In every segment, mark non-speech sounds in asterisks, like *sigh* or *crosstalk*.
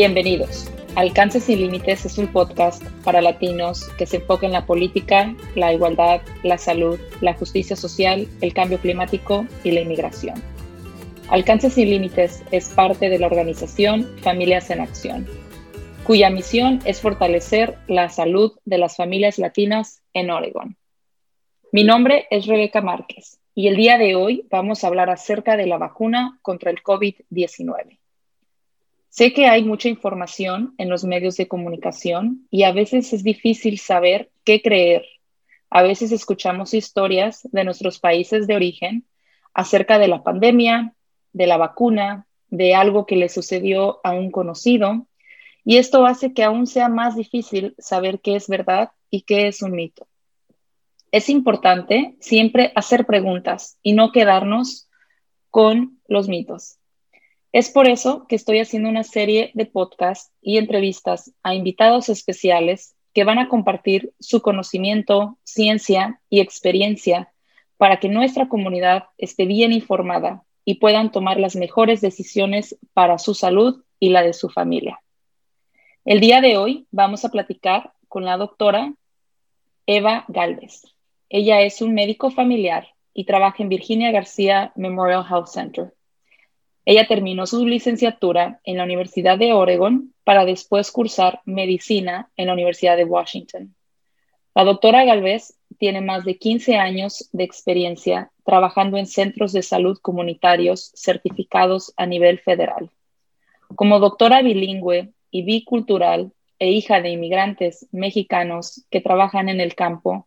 Bienvenidos. Alcance sin Límites es un podcast para latinos que se enfoca en la política, la igualdad, la salud, la justicia social, el cambio climático y la inmigración. Alcance sin Límites es parte de la organización Familias en Acción, cuya misión es fortalecer la salud de las familias latinas en Oregon. Mi nombre es Rebeca Márquez y el día de hoy vamos a hablar acerca de la vacuna contra el COVID-19. Sé que hay mucha información en los medios de comunicación y a veces es difícil saber qué creer. A veces escuchamos historias de nuestros países de origen acerca de la pandemia, de la vacuna, de algo que le sucedió a un conocido, y esto hace que aún sea más difícil saber qué es verdad y qué es un mito. Es importante siempre hacer preguntas y no quedarnos con los mitos. Es por eso que estoy haciendo una serie de podcasts y entrevistas a invitados especiales que van a compartir su conocimiento, ciencia y experiencia para que nuestra comunidad esté bien informada y puedan tomar las mejores decisiones para su salud y la de su familia. El día de hoy vamos a platicar con la doctora Eva Galvez. Ella es un médico familiar y trabaja en Virginia García Memorial Health Center. Ella terminó su licenciatura en la Universidad de Oregon para después cursar medicina en la Universidad de Washington. La doctora Galvez tiene más de 15 años de experiencia trabajando en centros de salud comunitarios certificados a nivel federal. Como doctora bilingüe y bicultural e hija de inmigrantes mexicanos que trabajan en el campo,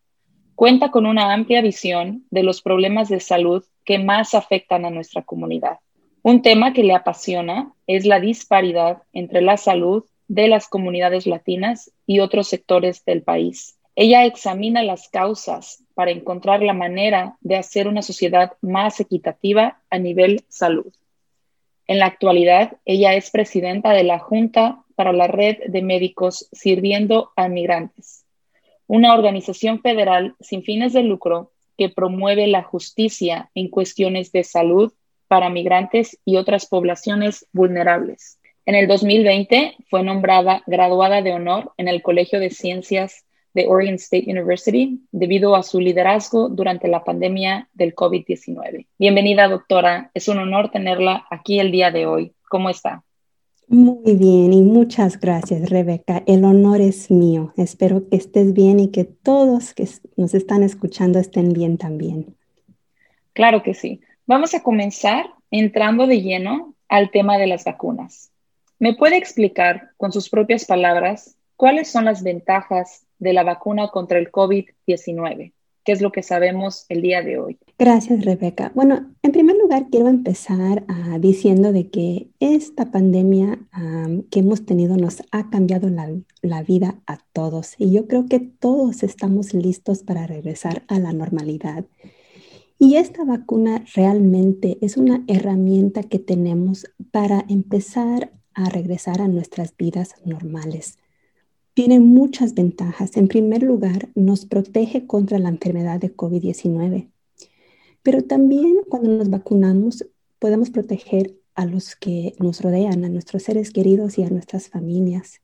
cuenta con una amplia visión de los problemas de salud que más afectan a nuestra comunidad. Un tema que le apasiona es la disparidad entre la salud de las comunidades latinas y otros sectores del país. Ella examina las causas para encontrar la manera de hacer una sociedad más equitativa a nivel salud. En la actualidad, ella es presidenta de la Junta para la Red de Médicos Sirviendo a Migrantes, una organización federal sin fines de lucro que promueve la justicia en cuestiones de salud para migrantes y otras poblaciones vulnerables. En el 2020 fue nombrada graduada de honor en el Colegio de Ciencias de Oregon State University debido a su liderazgo durante la pandemia del COVID-19. Bienvenida, doctora. Es un honor tenerla aquí el día de hoy. ¿Cómo está? Muy bien y muchas gracias, Rebeca. El honor es mío. Espero que estés bien y que todos que nos están escuchando estén bien también. Claro que sí. Vamos a comenzar entrando de lleno al tema de las vacunas. ¿Me puede explicar con sus propias palabras cuáles son las ventajas de la vacuna contra el COVID-19? ¿Qué es lo que sabemos el día de hoy? Gracias, Rebeca. Bueno, en primer lugar, quiero empezar ah, diciendo de que esta pandemia que hemos tenido nos ha cambiado la vida a todos y yo creo que todos estamos listos para regresar a la normalidad. Y esta vacuna realmente es una herramienta que tenemos para empezar a regresar a nuestras vidas normales. Tiene muchas ventajas. En primer lugar, nos protege contra la enfermedad de COVID-19. Pero también cuando nos vacunamos podemos proteger a los que nos rodean, a nuestros seres queridos y a nuestras familias.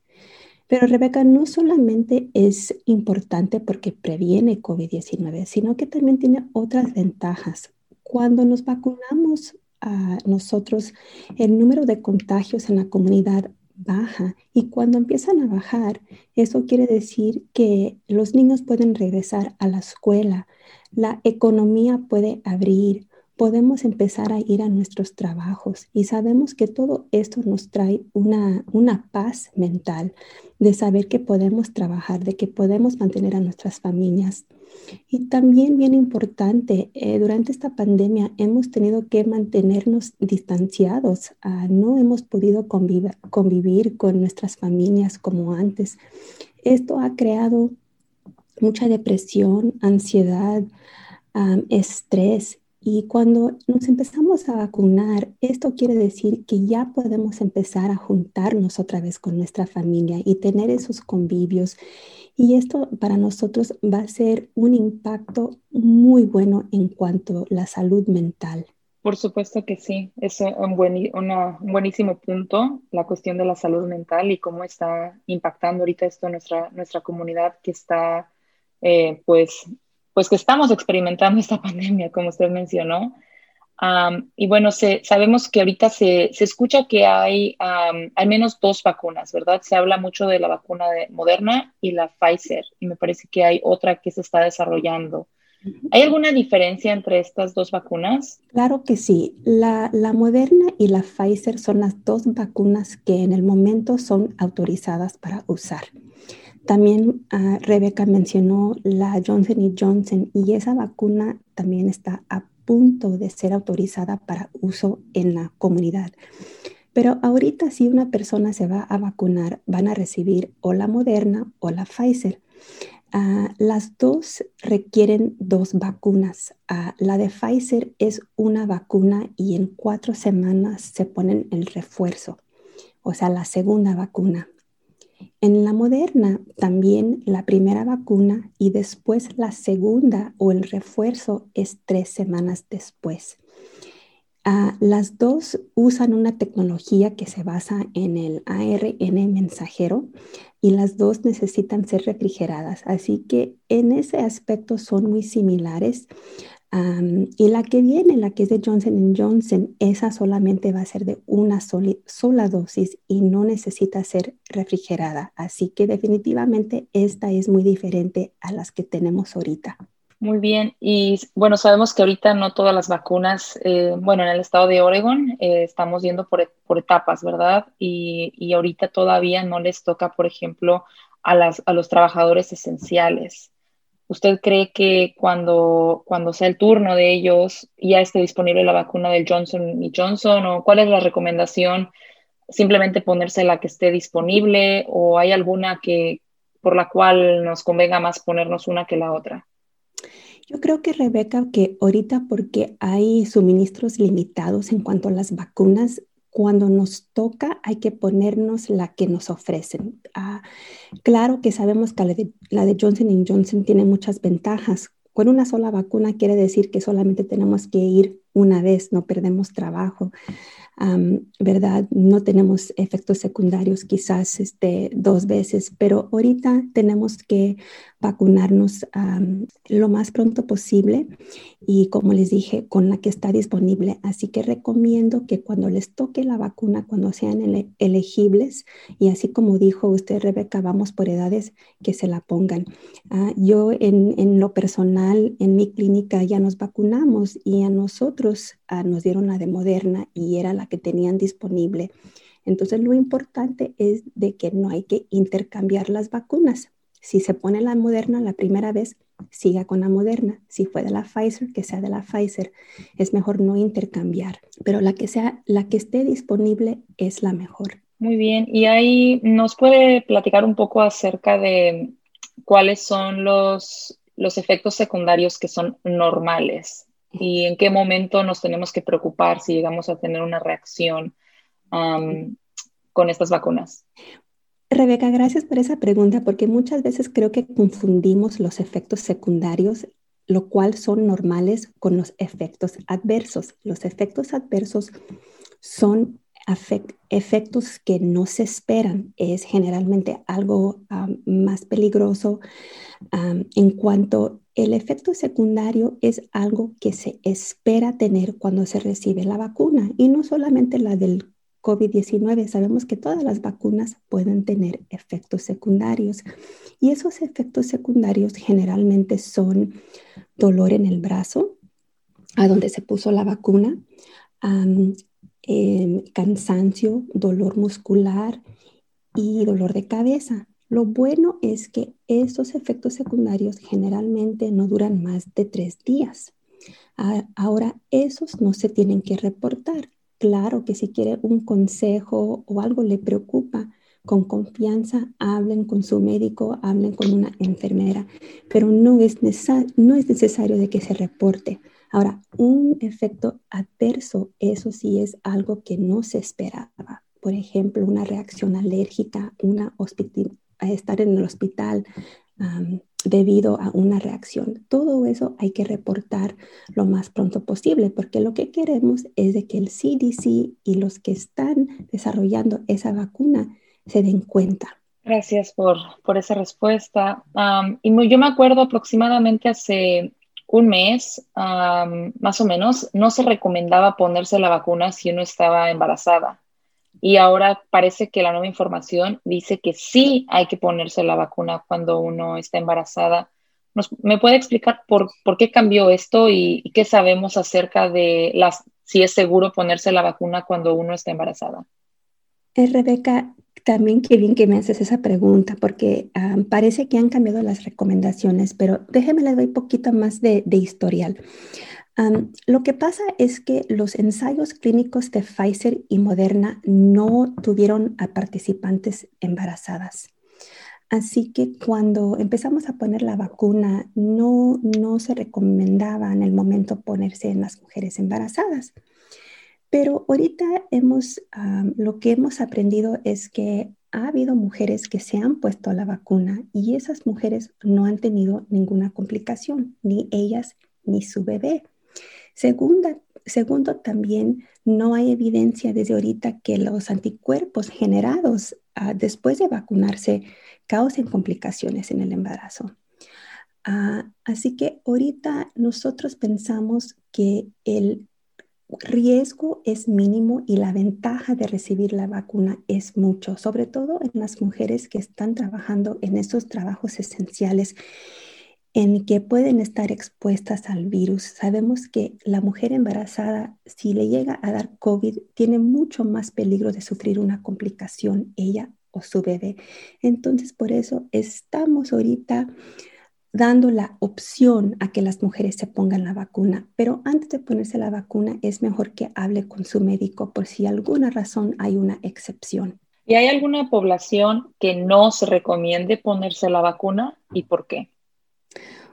Pero Rebeca, no solamente es importante porque previene COVID-19, sino que también tiene otras ventajas. Cuando nos vacunamos a nosotros, el número de contagios en la comunidad baja y cuando empiezan a bajar, eso quiere decir que los niños pueden regresar a la escuela, la economía puede abrir, podemos empezar a ir a nuestros trabajos y sabemos que todo esto nos trae una, una paz mental de saber que podemos trabajar, de que podemos mantener a nuestras familias. Y también bien importante, eh, durante esta pandemia hemos tenido que mantenernos distanciados, ah, no hemos podido convivir, convivir con nuestras familias como antes. Esto ha creado mucha depresión, ansiedad, estrés y cuando nos empezamos a vacunar, esto quiere decir que ya podemos empezar a juntarnos otra vez con nuestra familia y tener esos convivios. Y esto para nosotros va a ser un impacto muy bueno en cuanto a la salud mental. Por supuesto que sí, es un, buenísimo punto, la cuestión de la salud mental y cómo está impactando ahorita esto nuestra, nuestra comunidad que está, eh, pues, pues que estamos experimentando esta *laughs* pandemia, como usted mencionó. y bueno, sabemos que ahorita se, escucha que hay al menos dos vacunas, ¿verdad? Se habla mucho de la vacuna de Moderna y la Pfizer, y me parece que hay otra que se está desarrollando. ¿Hay alguna diferencia entre estas dos vacunas? Claro que sí. La, Moderna y la Pfizer son las dos vacunas que en el momento son autorizadas para usar. También uh, Rebeca mencionó la Johnson Johnson y esa vacuna también está a punto de ser autorizada para uso en la comunidad. Pero ahorita si una persona se va a vacunar, van a recibir o la Moderna o la Pfizer. Ah, las dos requieren dos vacunas. Ah, la de Pfizer es una vacuna y en cuatro semanas se ponen el refuerzo, o sea, la segunda vacuna. En la moderna también la primera vacuna y después la segunda o el refuerzo es tres semanas después. Ah, las dos usan una tecnología que se basa en el ARN mensajero y las dos necesitan ser refrigeradas. Así que en ese aspecto son muy similares. Y la que viene, la que es de Johnson Johnson, esa solamente va a ser de una sola dosis y no necesita ser refrigerada. Así que definitivamente esta es muy diferente a las que tenemos ahorita. Muy bien, y bueno, sabemos que ahorita no todas las vacunas, eh, bueno, en el estado de Oregon eh, estamos yendo por, por, etapas, ¿verdad? Y, y, ahorita todavía no les toca, por ejemplo, a, las, a los trabajadores esenciales. ¿Usted cree que cuando, cuando sea el turno de ellos ya esté disponible la vacuna del Johnson y Johnson? ¿O cuál es la recomendación? ¿Simplemente ponerse la que esté disponible? ¿O hay alguna que por la cual nos convenga más ponernos una que la otra? Yo creo que Rebeca, que ahorita porque hay suministros limitados en cuanto a las vacunas, cuando nos toca hay que ponernos la que nos ofrecen. Ah, claro que sabemos que la de, la de Johnson Johnson tiene muchas ventajas. Con una sola vacuna quiere decir que solamente tenemos que ir una vez, no perdemos trabajo. ¿Verdad? No tenemos efectos secundarios quizás este, dos veces, pero ahorita tenemos que vacunarnos lo más pronto posible y como les dije, con la que está disponible. Así que recomiendo que cuando les toque la vacuna, cuando sean elegibles, y así como dijo usted, Rebeca, vamos por edades, que se la pongan. Ah, yo en, lo personal, en mi clínica ya nos vacunamos y a nosotros ah, nos dieron la de Moderna y era la que tenían disponible. Entonces lo importante es de que no hay que intercambiar las vacunas. Si se pone la Moderna la primera vez, siga con la Moderna. Si fue de la Pfizer, que sea de la Pfizer. Es mejor no intercambiar, pero la que sea la que esté disponible es la mejor. Muy bien, y ahí nos puede platicar un poco acerca de cuáles son los, los efectos secundarios que son normales y en qué momento nos tenemos que preocupar si llegamos a tener una reacción con estas vacunas. Rebeca, gracias por esa pregunta, porque muchas veces creo que confundimos los efectos secundarios, lo cual son normales, con los efectos adversos. Los efectos adversos son efectos que no se esperan. Es generalmente algo más peligroso en cuanto el efecto secundario es algo que se espera tener cuando se recibe la vacuna y no solamente la del COVID-19, sabemos que todas las vacunas pueden tener efectos secundarios y esos efectos secundarios generalmente son dolor en el brazo, a donde se puso la vacuna, em, cansancio, dolor muscular y dolor de cabeza. Lo bueno es que estos efectos secundarios generalmente no duran más de tres días. Ahora, esos no se tienen que reportar claro que si quiere un consejo o algo le preocupa, con confianza hablen con su médico, hablen con una enfermera, pero no es, no es necesario de que se reporte. Ahora, un efecto adverso, eso sí es algo que no se esperaba. Por ejemplo, una reacción alérgica, una a estar en el hospital debido a una reacción. Todo eso hay que reportar lo más pronto posible porque lo que queremos es de que el CDC y los que están desarrollando esa vacuna se den cuenta. Gracias por, por esa respuesta. y yo me acuerdo aproximadamente hace un mes, más o menos, no se recomendaba ponerse la vacuna si uno estaba embarazada. Y ahora parece que la nueva información dice que sí hay que ponerse la vacuna cuando uno está embarazada. ¿Me puede explicar por, por qué cambió esto y, qué sabemos acerca de las, si es seguro ponerse la vacuna cuando uno está embarazada? Eh, Rebeca, también qué bien que me haces esa pregunta, porque parece que han cambiado las recomendaciones, pero déjeme le doy poquito más de, historial. lo que pasa es que los ensayos clínicos de Pfizer y Moderna no tuvieron a participantes embarazadas. Así que cuando empezamos a poner la vacuna, no, no se recomendaba en el momento ponerse en las mujeres embarazadas. Pero ahorita hemos, lo que hemos aprendido es que ha habido mujeres que se han puesto la vacuna y esas mujeres no han tenido ninguna complicación, ni ellas ni su bebé. Segunda, segundo, también no hay evidencia desde ahorita que los anticuerpos generados ah, después de vacunarse causen complicaciones en el embarazo. Ah, así que ahorita nosotros pensamos que el riesgo es mínimo y la ventaja de recibir la vacuna es mucho, sobre todo en las mujeres que están trabajando en esos trabajos esenciales en que pueden estar expuestas al virus. Sabemos que la mujer embarazada, si le llega a dar COVID, tiene mucho más peligro de sufrir una complicación, ella o su bebé. Entonces, por eso estamos ahorita dando la opción a que las mujeres se pongan la vacuna. Pero antes de ponerse la vacuna es mejor que hable con su médico por si alguna razón hay una excepción. ¿Y hay alguna población que no se recomiende ponerse la vacuna y por qué?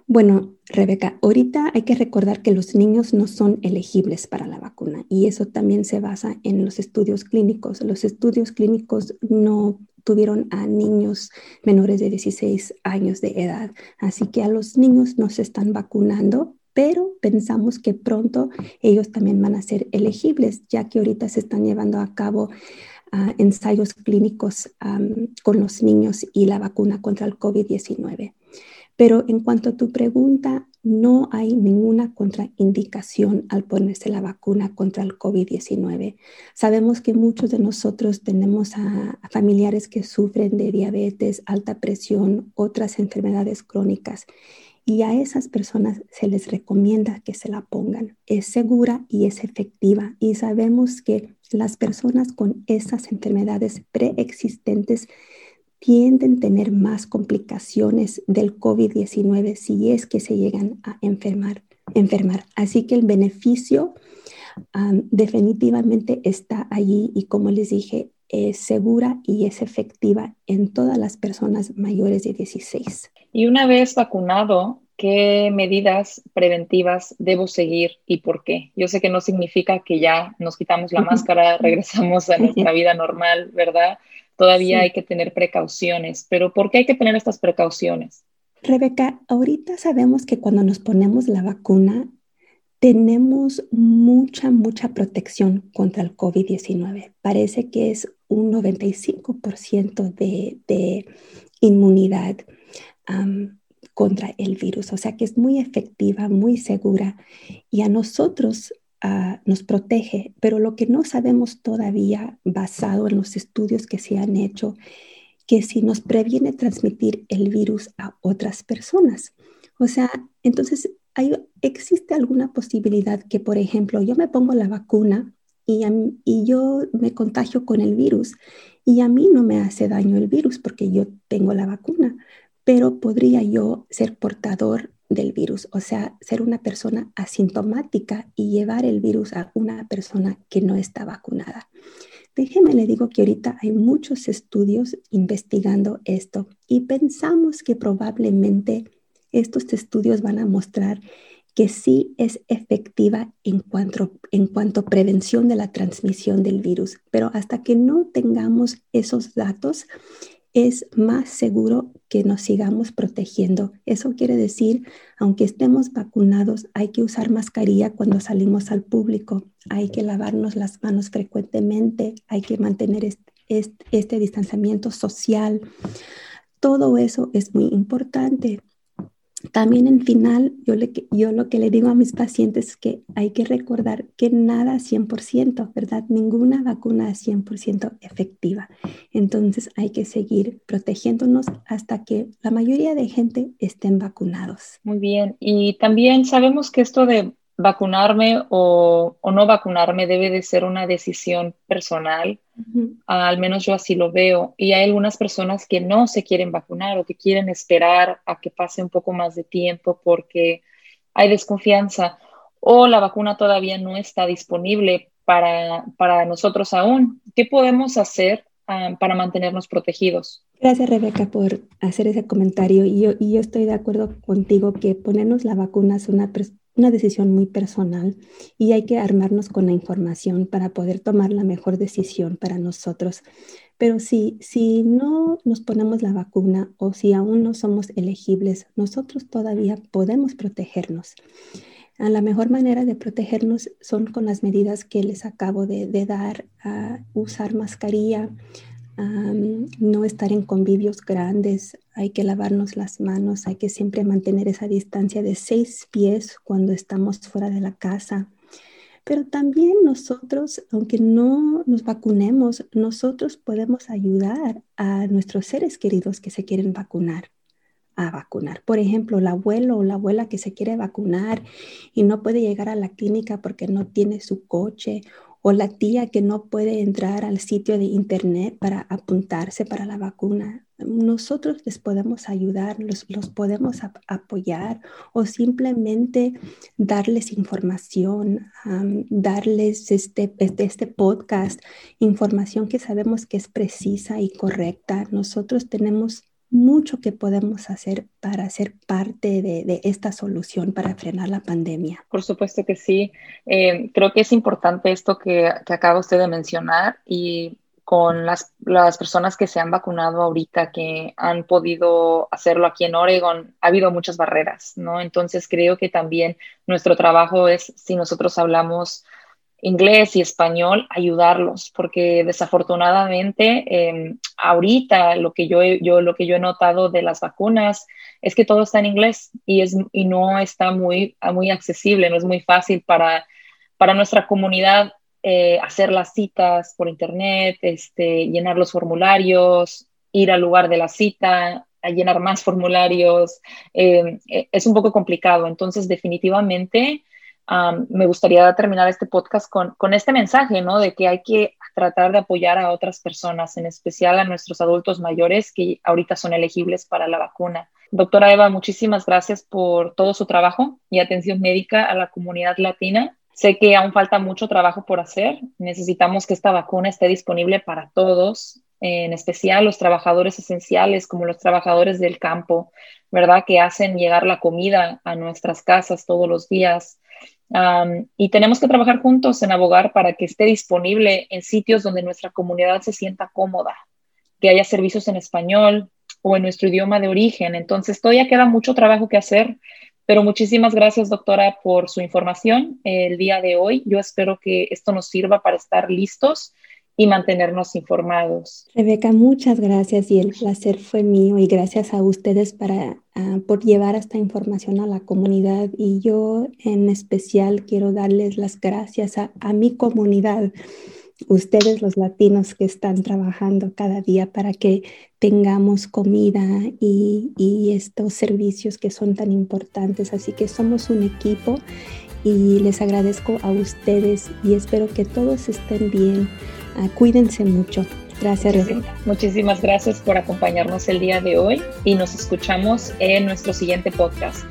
Bueno, Rebeca, ahorita hay que recordar que los niños no son elegibles para la vacuna y eso también se basa en los estudios clínicos. Los estudios clínicos no tuvieron a niños menores de 16 años de edad. Así que a los niños no se están vacunando, pero pensamos que pronto ellos también van a ser elegibles, ya que ahorita se están llevando a cabo ah, ensayos clínicos con los niños y la vacuna contra el COVID-19. Pero en cuanto a tu pregunta, no hay ninguna contraindicación al ponerse la vacuna contra el COVID-19. Sabemos que muchos de nosotros tenemos a, familiares que sufren de diabetes, alta presión, otras enfermedades crónicas y a esas personas se les recomienda que se la pongan. Es segura y es efectiva y sabemos que las personas con esas enfermedades preexistentes tienden a tener más complicaciones del COVID-19 si es que se llegan a enfermar. enfermar. Así que el beneficio definitivamente está allí y como les dije, es segura y es efectiva en todas las personas mayores de 16. Y una vez vacunado, ¿qué medidas preventivas debo seguir y por qué? Yo sé que no significa que ya nos quitamos la máscara, *laughs* regresamos a nuestra vida normal, ¿verdad? Todavía hay que tener precauciones, pero ¿por qué hay que tener estas precauciones? Rebeca, ahorita sabemos que cuando nos ponemos la vacuna tenemos mucha, mucha protección contra el COVID-19. Parece que es un 95% de, de, inmunidad contra el virus, o sea que es muy efectiva, muy segura y a nosotros nos protege, pero lo que no sabemos todavía, basado en los estudios que se han hecho, que si nos previene transmitir el virus a otras personas. O sea, entonces hay, existe alguna posibilidad que, por ejemplo, yo me pongo la vacuna y, y yo me contagio con el virus y a mí no me hace daño el virus porque yo tengo la vacuna, pero podría yo ser portador del virus, o sea, ser una persona asintomática y llevar el virus a una persona que no está vacunada. Déjeme le digo que ahorita hay muchos estudios investigando esto y pensamos que probablemente estos estudios van a mostrar que sí es efectiva en cuanto, en cuanto a prevención de la transmisión del virus, pero hasta que no tengamos esos datos, es más seguro que nos sigamos protegiendo. Eso quiere decir, aunque estemos vacunados, hay que usar mascarilla cuando salimos al público, hay que lavarnos las manos frecuentemente, hay que mantener este, distanciamiento social. Todo eso es muy importante. También en final, yo, le, yo lo que le digo a mis pacientes es que hay que recordar que nada es 100%, ¿verdad? Ninguna vacuna es 100% efectiva. Entonces hay que seguir protegiéndonos hasta que la mayoría de gente estén vacunados. Muy bien. Y también sabemos que esto de vacunarme o, no vacunarme debe de ser una decisión personal. Al menos yo así lo veo. Y hay algunas personas que no se quieren vacunar o que quieren esperar a que pase un poco más de tiempo porque hay desconfianza o la vacuna todavía no está disponible para, para nosotros aún. ¿Qué podemos hacer ah, para mantenernos protegidos? Gracias, Rebeca, por hacer ese comentario. Y yo, y yo estoy de acuerdo contigo que ponernos la vacuna es una, una decisión muy personal y hay que armarnos con la información para poder tomar la mejor decisión para nosotros. Pero si, si no nos ponemos la vacuna o si aún no somos elegibles, nosotros todavía podemos protegernos. La mejor manera de protegernos son con las medidas que les acabo de, dar, a usar mascarilla, no estar en convivios grandes, hay que lavarnos las manos, hay que siempre mantener esa distancia de seis pies cuando estamos fuera de la casa. Pero también nosotros, aunque no nos vacunemos, nosotros podemos ayudar a nuestros seres queridos que se quieren vacunar a vacunar. Por ejemplo, el abuelo o la abuela que se quiere vacunar y no puede llegar a la clínica porque no tiene su coche o la tía que no puede entrar al sitio de internet para apuntarse para la vacuna. Nosotros les podemos ayudar, los, podemos apoyar o simplemente darles información, darles este, este, este podcast, información que sabemos que es precisa y correcta. Nosotros tenemos mucho que podemos hacer para ser parte de, esta solución para frenar la pandemia. Por supuesto que sí. Eh, creo que es importante esto que, que, acaba usted de mencionar y con las, las, personas que se han vacunado ahorita, que han podido hacerlo aquí en Oregon, ha habido muchas barreras, ¿no? Entonces creo que también nuestro trabajo es, si nosotros hablamos inglés y español, ayudarlos, porque desafortunadamente em, ahorita lo que yo, yo, lo que yo he notado de las vacunas es que todo está en inglés y, es, y no está muy, muy accesible, no es muy fácil para, para nuestra comunidad eh, hacer las citas por internet, este, llenar los formularios, ir al lugar de la cita, a llenar más *laughs* formularios. Em, e, es un poco complicado, entonces definitivamente me gustaría terminar este podcast con, con, este mensaje, ¿no? De que hay que tratar de apoyar a otras personas, en especial a nuestros adultos mayores que ahorita son elegibles para la vacuna. Doctora Eva, muchísimas gracias por todo su trabajo y atención médica a la comunidad latina. Sé que aún falta mucho trabajo por hacer. Necesitamos que esta vacuna esté disponible para todos, en especial los trabajadores esenciales como los trabajadores del campo, ¿verdad? Que hacen llegar la comida a nuestras casas todos los días y tenemos que trabajar juntos en abogar para que esté disponible en sitios donde nuestra comunidad se sienta cómoda, que haya servicios en español o en nuestro idioma de origen. Entonces, todavía queda mucho trabajo que hacer, pero muchísimas gracias, doctora, por su información el día de hoy. Yo espero que esto nos sirva para estar listos y mantenernos informados. Rebeca, muchas gracias y el placer fue mío y gracias a ustedes para, ah, por llevar esta información a la comunidad y yo en especial quiero darles las gracias a, a mi comunidad, ustedes los latinos que están trabajando cada día para que tengamos comida y, y estos servicios que son tan importantes. Así que somos un equipo y les agradezco a ustedes y espero que todos estén bien. Ah, cuídense mucho. Gracias, Rebeca. Muchísimas gracias por acompañarnos el día de hoy y nos escuchamos en nuestro siguiente podcast.